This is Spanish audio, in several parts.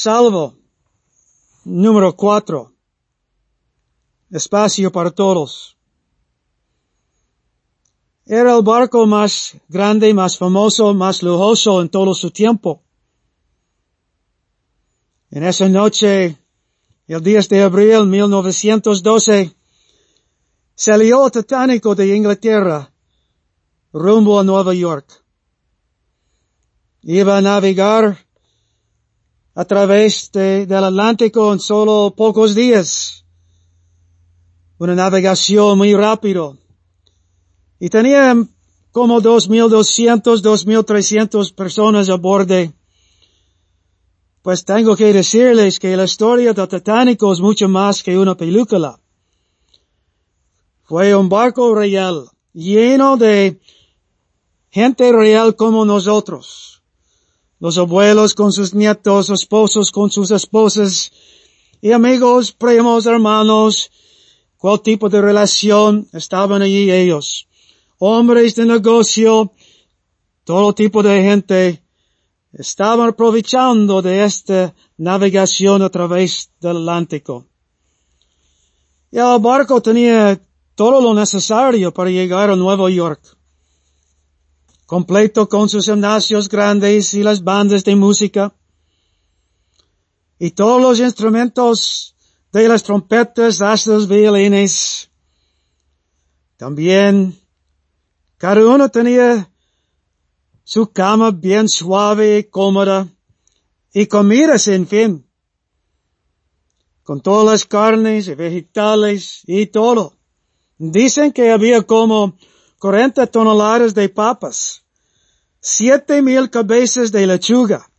Salvo. Número cuatro. Espacio para todos. Era el barco más grande, más famoso, más lujoso en todo su tiempo. En esa noche, el 10 de abril 1912, salió el Titánico de Inglaterra rumbo a Nueva York. Iba a navegar a través del Atlántico en solo pocos días. Una navegación muy rápido. Y tenía como 2.200, 2.300 personas a bordo. Pues tengo que decirles que la historia del Titánico es mucho más que una película. Fue un barco real, lleno de gente real como nosotros los abuelos con sus nietos, esposos con sus esposas, y amigos, primos, hermanos, cuál tipo de relación estaban allí ellos. Hombres de negocio, todo tipo de gente, estaban aprovechando de esta navegación a través del Atlántico. Y el barco tenía todo lo necesario para llegar a Nueva York completo con sus gimnasios grandes y las bandas de música, y todos los instrumentos de las trompetas hasta los violines. También cada uno tenía su cama bien suave y cómoda y comida sin fin, con todas las carnes y vegetales y todo. Dicen que había como 40 toneladas de papas, siete mil cabezas de lechuga,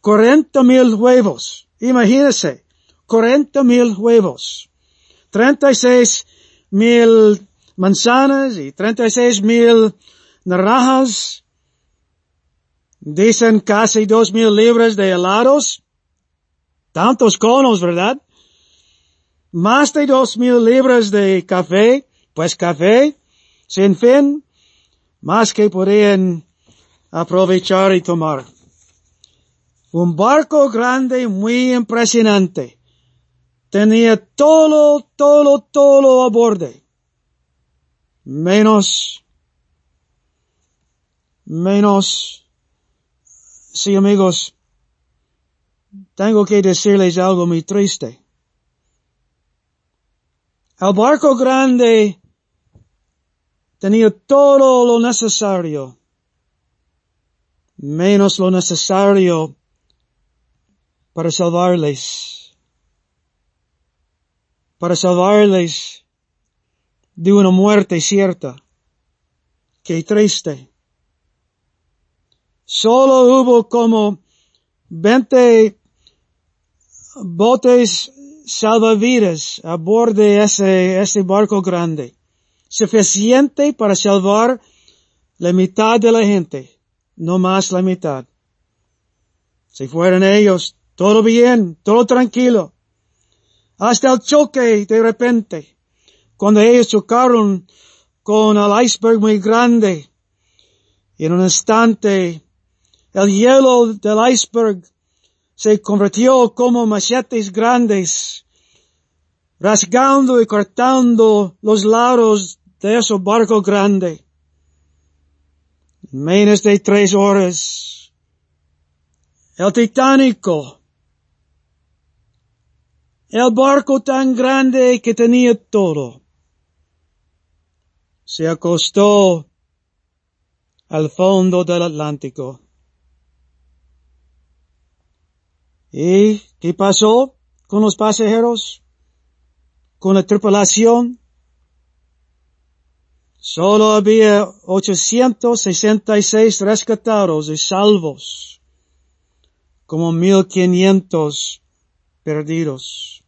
40 mil huevos, imagínese, 40 mil huevos, 36 mil manzanas y 36 mil naranjas, dicen casi dos mil libras de helados, tantos conos, ¿verdad? Más de dos mil libras de café, pues café, sin fin, más que podían aprovechar y tomar. Un barco grande muy impresionante. Tenía todo, todo, todo a bordo. Menos, menos, sí amigos, tengo que decirles algo muy triste. El barco grande tenía todo lo necesario, menos lo necesario para salvarles, para salvarles de una muerte cierta. Qué triste. Solo hubo como 20 botes salvavidas a bordo de ese barco grande suficiente para salvar la mitad de la gente, no más la mitad. Si fueran ellos, todo bien, todo tranquilo. Hasta el choque de repente, cuando ellos chocaron con el iceberg muy grande, en un instante, el hielo del iceberg se convirtió como machetes grandes, rasgando y cortando los lados de ese barco grande. En menos de tres horas, el Titánico, el barco tan grande que tenía todo, se acostó al fondo del Atlántico. ¿Y qué pasó con los pasajeros? ¿Con la tripulación? Solo había 866 rescatados y salvos, como 1500 perdidos.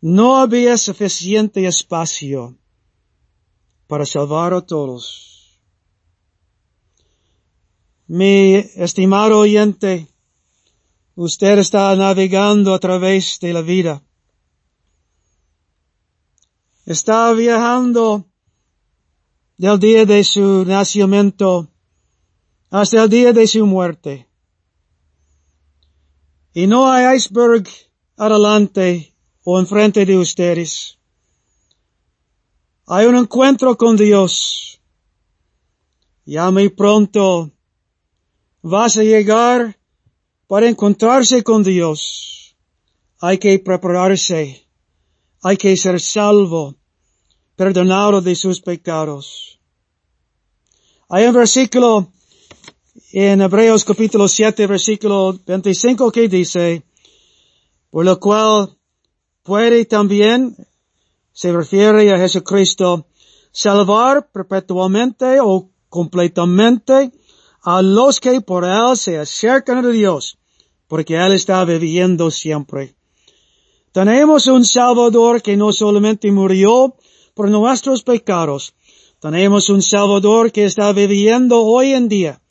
No había suficiente espacio para salvar a todos. Mi estimado oyente, usted está navegando a través de la vida estaba viajando del día de su nacimiento hasta el día de su muerte. Y no hay iceberg adelante o enfrente de ustedes. Hay un encuentro con Dios. Ya muy pronto vas a llegar para encontrarse con Dios. Hay que prepararse. Hay que ser salvo, perdonado de sus pecados. Hay un versículo en Hebreos capítulo 7, versículo 25 que dice, por lo cual puede también, se refiere a Jesucristo, salvar perpetuamente o completamente a los que por Él se acercan a Dios, porque Él está viviendo siempre. Tenemos un Salvador que no solamente murió por nuestros pecados, tenemos un Salvador que está viviendo hoy en día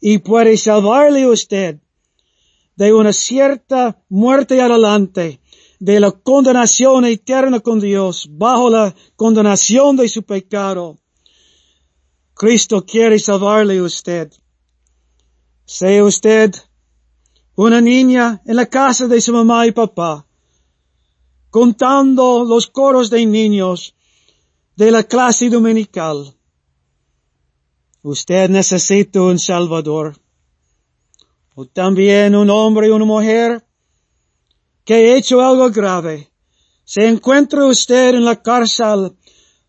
y puede salvarle usted de una cierta muerte adelante, de la condenación eterna con Dios, bajo la condenación de su pecado. Cristo quiere salvarle usted. Sea usted una niña en la casa de su mamá y papá, contando los coros de niños de la clase dominical. Usted necesita un Salvador. O también un hombre y una mujer que ha hecho algo grave. Se encuentra usted en la cárcel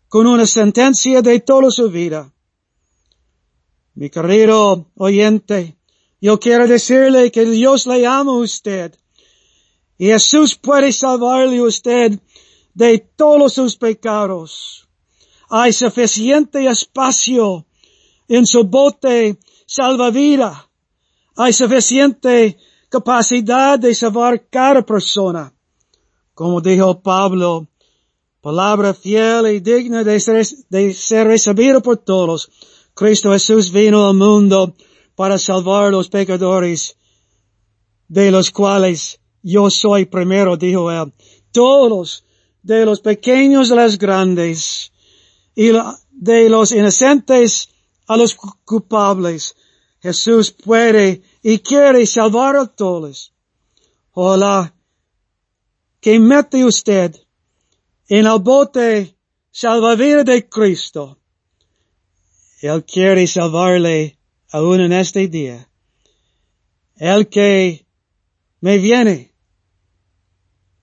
con una sentencia de toda su vida. Mi querido oyente, yo quiero decirle que Dios le ama a usted. Y Jesús puede salvarle a usted de todos sus pecados hay suficiente espacio en su bote salvavidas. Hay suficiente capacidad de salvar cada persona. Como dijo Pablo, palabra fiel y digna de ser, de ser recibida por todos. Cristo Jesús vino al mundo para salvar los pecadores, de los cuales yo soy primero, dijo él. Todos, de los pequeños a los grandes, y de los inocentes a los culpables. Jesús puede y quiere salvar a todos. Hola, que mete usted en el bote salvavidas de Cristo. Él quiere salvarle aún en este día. El que me viene,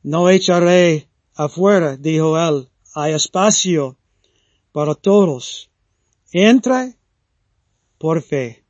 no echaré afuera, dijo él. Hay espacio para todos. Entra por fe.